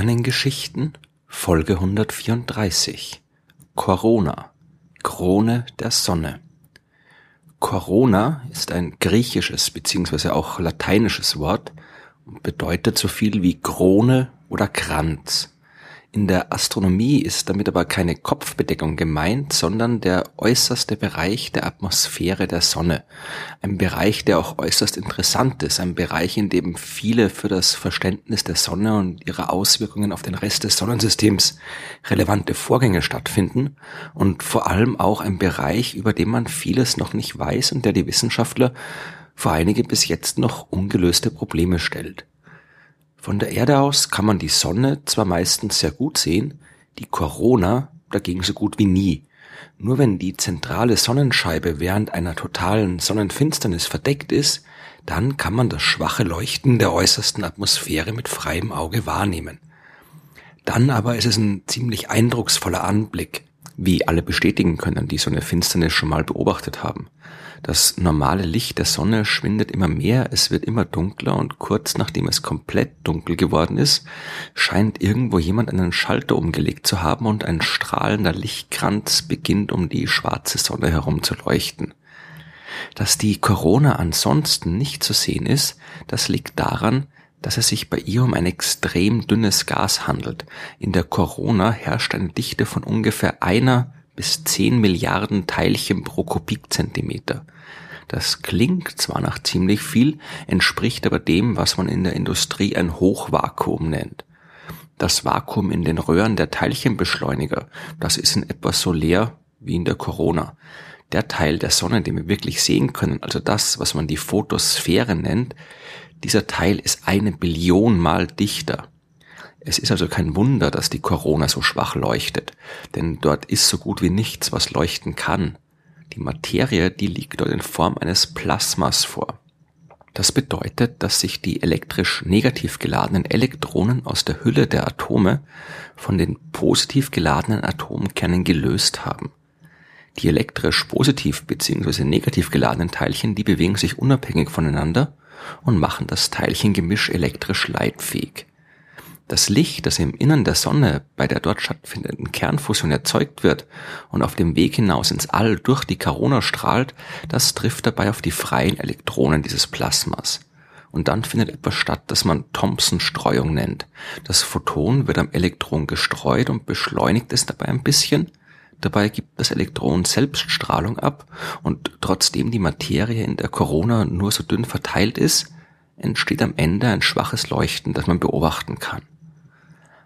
Sternengeschichten Folge 134 Corona Krone der Sonne Corona ist ein griechisches bzw. auch lateinisches Wort und bedeutet so viel wie Krone oder Kranz. In der Astronomie ist damit aber keine Kopfbedeckung gemeint, sondern der äußerste Bereich der Atmosphäre der Sonne. Ein Bereich, der auch äußerst interessant ist, ein Bereich, in dem viele für das Verständnis der Sonne und ihre Auswirkungen auf den Rest des Sonnensystems relevante Vorgänge stattfinden und vor allem auch ein Bereich, über den man vieles noch nicht weiß und der die Wissenschaftler vor einige bis jetzt noch ungelöste Probleme stellt. Von der Erde aus kann man die Sonne zwar meistens sehr gut sehen, die Corona dagegen so gut wie nie. Nur wenn die zentrale Sonnenscheibe während einer totalen Sonnenfinsternis verdeckt ist, dann kann man das schwache Leuchten der äußersten Atmosphäre mit freiem Auge wahrnehmen. Dann aber ist es ein ziemlich eindrucksvoller Anblick, wie alle bestätigen können, die so eine Finsternis schon mal beobachtet haben. Das normale Licht der Sonne schwindet immer mehr, es wird immer dunkler und kurz nachdem es komplett dunkel geworden ist, scheint irgendwo jemand einen Schalter umgelegt zu haben und ein strahlender Lichtkranz beginnt um die schwarze Sonne herum zu leuchten. Dass die Corona ansonsten nicht zu sehen ist, das liegt daran, dass es sich bei ihr um ein extrem dünnes Gas handelt. In der Corona herrscht eine Dichte von ungefähr einer bis zehn Milliarden Teilchen pro Kubikzentimeter. Das klingt zwar nach ziemlich viel, entspricht aber dem, was man in der Industrie ein Hochvakuum nennt. Das Vakuum in den Röhren der Teilchenbeschleuniger, das ist in etwa so leer wie in der Corona. Der Teil der Sonne, den wir wirklich sehen können, also das, was man die Photosphäre nennt, dieser Teil ist eine Billion mal dichter. Es ist also kein Wunder, dass die Corona so schwach leuchtet, denn dort ist so gut wie nichts, was leuchten kann. Die Materie, die liegt dort in Form eines Plasmas vor. Das bedeutet, dass sich die elektrisch negativ geladenen Elektronen aus der Hülle der Atome von den positiv geladenen Atomkernen gelöst haben. Die elektrisch positiv bzw. negativ geladenen Teilchen, die bewegen sich unabhängig voneinander und machen das Teilchengemisch elektrisch leitfähig. Das Licht, das im Innern der Sonne bei der dort stattfindenden Kernfusion erzeugt wird und auf dem Weg hinaus ins All durch die Corona strahlt, das trifft dabei auf die freien Elektronen dieses Plasmas. Und dann findet etwas statt, das man Thomson-Streuung nennt. Das Photon wird am Elektron gestreut und beschleunigt es dabei ein bisschen. Dabei gibt das Elektron selbst Strahlung ab und trotzdem die Materie in der Corona nur so dünn verteilt ist, entsteht am Ende ein schwaches Leuchten, das man beobachten kann.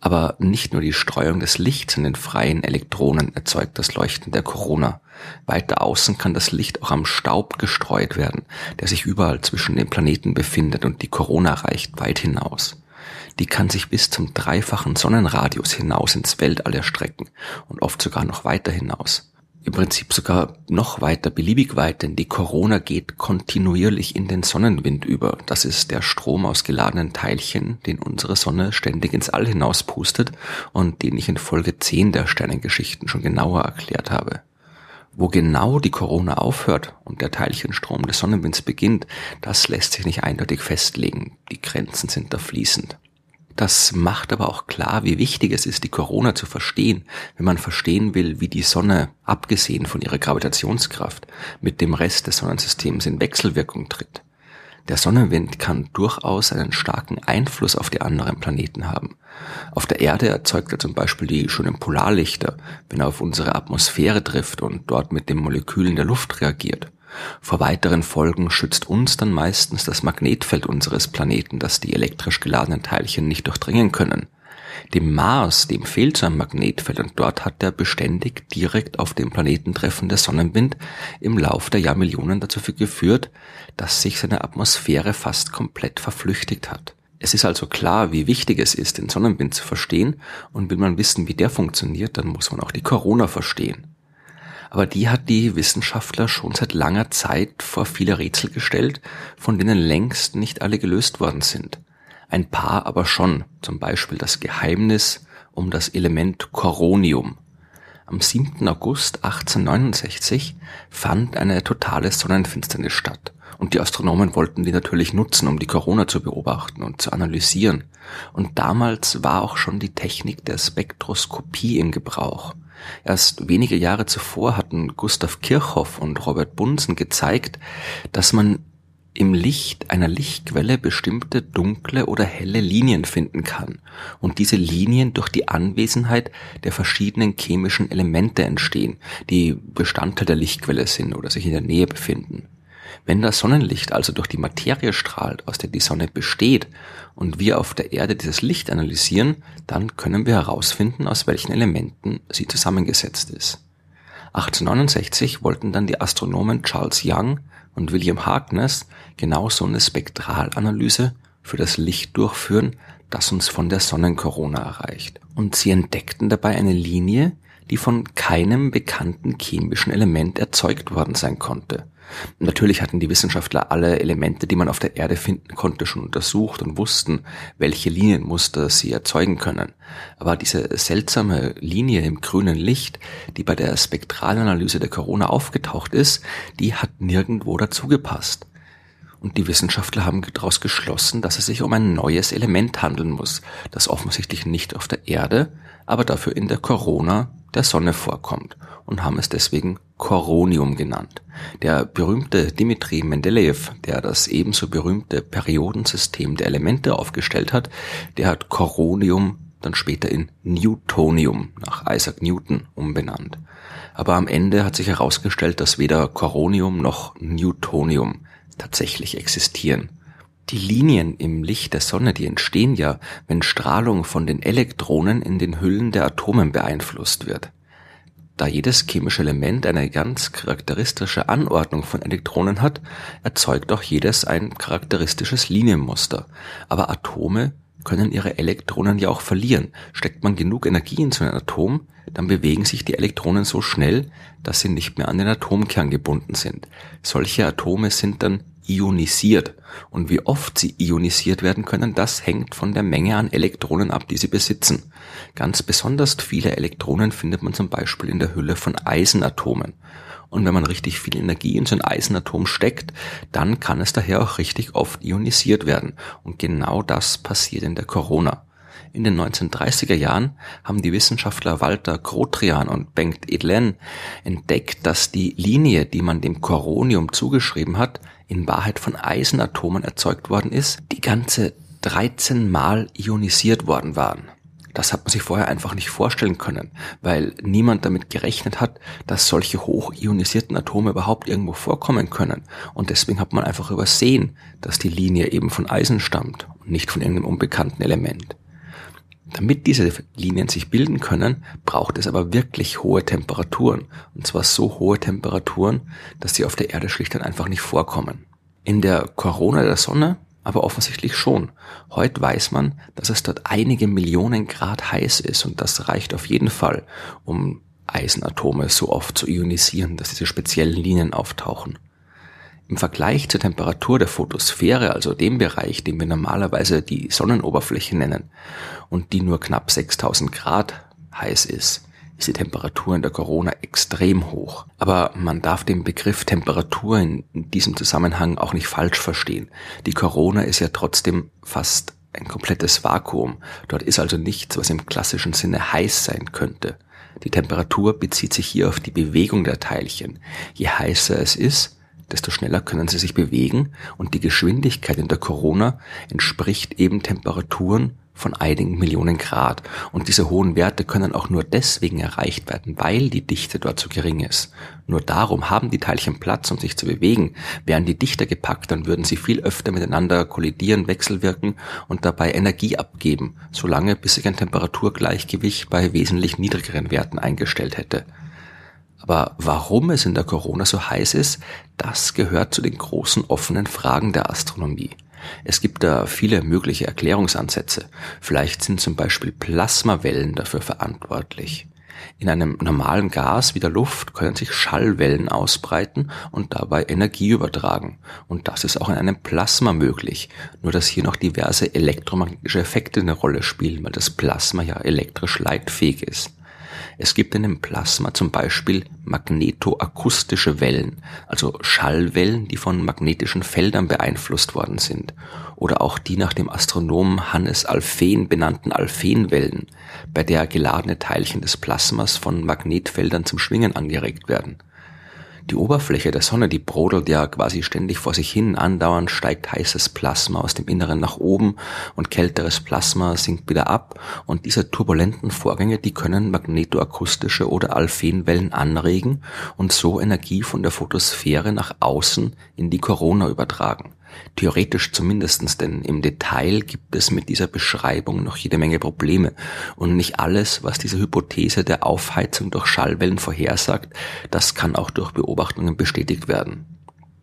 Aber nicht nur die Streuung des Lichts in den freien Elektronen erzeugt das Leuchten der Corona. Weiter außen kann das Licht auch am Staub gestreut werden, der sich überall zwischen den Planeten befindet und die Corona reicht weit hinaus. Die kann sich bis zum dreifachen Sonnenradius hinaus ins Weltall erstrecken und oft sogar noch weiter hinaus im Prinzip sogar noch weiter, beliebig weit, denn die Corona geht kontinuierlich in den Sonnenwind über. Das ist der Strom aus geladenen Teilchen, den unsere Sonne ständig ins All hinaus pustet und den ich in Folge 10 der Sternengeschichten schon genauer erklärt habe. Wo genau die Corona aufhört und der Teilchenstrom des Sonnenwinds beginnt, das lässt sich nicht eindeutig festlegen. Die Grenzen sind da fließend. Das macht aber auch klar, wie wichtig es ist, die Corona zu verstehen, wenn man verstehen will, wie die Sonne, abgesehen von ihrer Gravitationskraft, mit dem Rest des Sonnensystems in Wechselwirkung tritt. Der Sonnenwind kann durchaus einen starken Einfluss auf die anderen Planeten haben. Auf der Erde erzeugt er zum Beispiel die schönen Polarlichter, wenn er auf unsere Atmosphäre trifft und dort mit den Molekülen der Luft reagiert. Vor weiteren Folgen schützt uns dann meistens das Magnetfeld unseres Planeten, das die elektrisch geladenen Teilchen nicht durchdringen können. Dem Mars, dem fehlt sein Magnetfeld und dort hat der beständig direkt auf den Planeten treffende Sonnenwind im Lauf der Jahrmillionen dazu geführt, dass sich seine Atmosphäre fast komplett verflüchtigt hat. Es ist also klar, wie wichtig es ist, den Sonnenwind zu verstehen und will man wissen, wie der funktioniert, dann muss man auch die Corona verstehen aber die hat die Wissenschaftler schon seit langer Zeit vor viele Rätsel gestellt, von denen längst nicht alle gelöst worden sind. Ein paar aber schon, zum Beispiel das Geheimnis um das Element Coronium. Am 7. August 1869 fand eine totale Sonnenfinsternis statt Und die Astronomen wollten die natürlich nutzen, um die Corona zu beobachten und zu analysieren. Und damals war auch schon die Technik der Spektroskopie im Gebrauch. Erst wenige Jahre zuvor hatten Gustav Kirchhoff und Robert Bunsen gezeigt, dass man im Licht einer Lichtquelle bestimmte dunkle oder helle Linien finden kann und diese Linien durch die Anwesenheit der verschiedenen chemischen Elemente entstehen, die Bestandteil der Lichtquelle sind oder sich in der Nähe befinden. Wenn das Sonnenlicht also durch die Materie strahlt, aus der die Sonne besteht, und wir auf der Erde dieses Licht analysieren, dann können wir herausfinden, aus welchen Elementen sie zusammengesetzt ist. 1869 wollten dann die Astronomen Charles Young und William Harkness genau so eine Spektralanalyse für das Licht durchführen, das uns von der Sonnenkorona erreicht. Und sie entdeckten dabei eine Linie, die von keinem bekannten chemischen Element erzeugt worden sein konnte. Natürlich hatten die Wissenschaftler alle Elemente, die man auf der Erde finden konnte, schon untersucht und wussten, welche Linienmuster sie erzeugen können. Aber diese seltsame Linie im grünen Licht, die bei der Spektralanalyse der Corona aufgetaucht ist, die hat nirgendwo dazu gepasst. Und die Wissenschaftler haben daraus geschlossen, dass es sich um ein neues Element handeln muss, das offensichtlich nicht auf der Erde, aber dafür in der Corona der Sonne vorkommt und haben es deswegen Coronium genannt. Der berühmte Dimitri Mendeleev, der das ebenso berühmte Periodensystem der Elemente aufgestellt hat, der hat Coronium dann später in Newtonium nach Isaac Newton umbenannt. Aber am Ende hat sich herausgestellt, dass weder Coronium noch Newtonium tatsächlich existieren. Die Linien im Licht der Sonne, die entstehen ja, wenn Strahlung von den Elektronen in den Hüllen der Atomen beeinflusst wird. Da jedes chemische Element eine ganz charakteristische Anordnung von Elektronen hat, erzeugt auch jedes ein charakteristisches Linienmuster. Aber Atome können ihre Elektronen ja auch verlieren. Steckt man genug Energie in so ein Atom, dann bewegen sich die Elektronen so schnell, dass sie nicht mehr an den Atomkern gebunden sind. Solche Atome sind dann ionisiert. Und wie oft sie ionisiert werden können, das hängt von der Menge an Elektronen ab, die sie besitzen. Ganz besonders viele Elektronen findet man zum Beispiel in der Hülle von Eisenatomen. Und wenn man richtig viel Energie in so ein Eisenatom steckt, dann kann es daher auch richtig oft ionisiert werden. Und genau das passiert in der Corona. In den 1930er Jahren haben die Wissenschaftler Walter Grotrian und Bengt Edlen entdeckt, dass die Linie, die man dem Coronium zugeschrieben hat, in Wahrheit von Eisenatomen erzeugt worden ist, die ganze 13 Mal ionisiert worden waren. Das hat man sich vorher einfach nicht vorstellen können, weil niemand damit gerechnet hat, dass solche hoch ionisierten Atome überhaupt irgendwo vorkommen können. Und deswegen hat man einfach übersehen, dass die Linie eben von Eisen stammt und nicht von irgendeinem unbekannten Element. Damit diese Linien sich bilden können, braucht es aber wirklich hohe Temperaturen. Und zwar so hohe Temperaturen, dass sie auf der Erde schlicht und einfach nicht vorkommen. In der Corona der Sonne aber offensichtlich schon. Heute weiß man, dass es dort einige Millionen Grad heiß ist und das reicht auf jeden Fall, um Eisenatome so oft zu ionisieren, dass diese speziellen Linien auftauchen. Im Vergleich zur Temperatur der Photosphäre, also dem Bereich, den wir normalerweise die Sonnenoberfläche nennen und die nur knapp 6000 Grad heiß ist, ist die Temperatur in der Corona extrem hoch. Aber man darf den Begriff Temperatur in diesem Zusammenhang auch nicht falsch verstehen. Die Corona ist ja trotzdem fast ein komplettes Vakuum. Dort ist also nichts, was im klassischen Sinne heiß sein könnte. Die Temperatur bezieht sich hier auf die Bewegung der Teilchen. Je heißer es ist, desto schneller können sie sich bewegen und die Geschwindigkeit in der Corona entspricht eben Temperaturen von einigen Millionen Grad. Und diese hohen Werte können auch nur deswegen erreicht werden, weil die Dichte dort so gering ist. Nur darum haben die Teilchen Platz, um sich zu bewegen. Wären die dichter gepackt, dann würden sie viel öfter miteinander kollidieren, wechselwirken und dabei Energie abgeben, solange bis sich ein Temperaturgleichgewicht bei wesentlich niedrigeren Werten eingestellt hätte. Aber warum es in der Corona so heiß ist, das gehört zu den großen offenen Fragen der Astronomie. Es gibt da viele mögliche Erklärungsansätze. Vielleicht sind zum Beispiel Plasmawellen dafür verantwortlich. In einem normalen Gas wie der Luft können sich Schallwellen ausbreiten und dabei Energie übertragen. Und das ist auch in einem Plasma möglich. Nur dass hier noch diverse elektromagnetische Effekte eine Rolle spielen, weil das Plasma ja elektrisch leitfähig ist. Es gibt in dem Plasma zum Beispiel magnetoakustische Wellen, also Schallwellen, die von magnetischen Feldern beeinflusst worden sind, oder auch die nach dem Astronomen Hannes Alphen benannten Alphenwellen, bei der geladene Teilchen des Plasmas von Magnetfeldern zum Schwingen angeregt werden. Die Oberfläche der Sonne, die brodelt ja quasi ständig vor sich hin, andauernd steigt heißes Plasma aus dem Inneren nach oben und kälteres Plasma sinkt wieder ab und diese turbulenten Vorgänge, die können magnetoakustische oder Alphenwellen anregen und so Energie von der Photosphäre nach außen in die Corona übertragen. Theoretisch zumindestens, denn im Detail gibt es mit dieser Beschreibung noch jede Menge Probleme und nicht alles, was diese Hypothese der Aufheizung durch Schallwellen vorhersagt, das kann auch durch Beobachtungen bestätigt werden.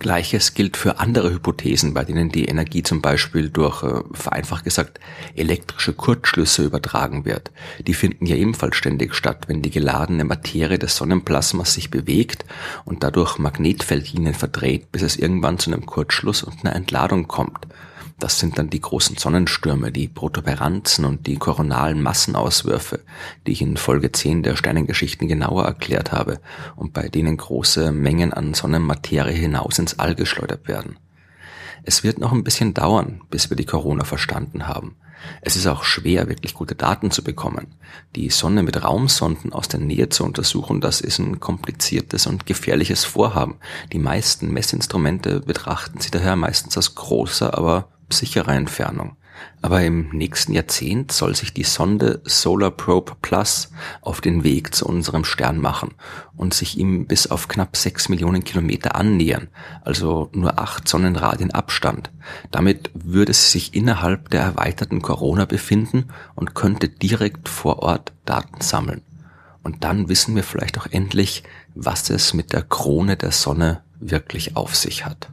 Gleiches gilt für andere Hypothesen, bei denen die Energie zum Beispiel durch, äh, vereinfacht gesagt, elektrische Kurzschlüsse übertragen wird. Die finden ja ebenfalls ständig statt, wenn die geladene Materie des Sonnenplasmas sich bewegt und dadurch Magnetfeldlinien verdreht, bis es irgendwann zu einem Kurzschluss und einer Entladung kommt. Das sind dann die großen Sonnenstürme, die Protuberanzen und die koronalen Massenauswürfe, die ich in Folge 10 der Sternengeschichten genauer erklärt habe und bei denen große Mengen an Sonnenmaterie hinaus ins All geschleudert werden. Es wird noch ein bisschen dauern, bis wir die Corona verstanden haben. Es ist auch schwer, wirklich gute Daten zu bekommen. Die Sonne mit Raumsonden aus der Nähe zu untersuchen, das ist ein kompliziertes und gefährliches Vorhaben. Die meisten Messinstrumente betrachten sie daher meistens als großer, aber sicherer Entfernung. Aber im nächsten Jahrzehnt soll sich die Sonde Solar Probe Plus auf den Weg zu unserem Stern machen und sich ihm bis auf knapp sechs Millionen Kilometer annähern, also nur acht Sonnenradien Abstand. Damit würde sie sich innerhalb der erweiterten Corona befinden und könnte direkt vor Ort Daten sammeln. Und dann wissen wir vielleicht auch endlich, was es mit der Krone der Sonne wirklich auf sich hat.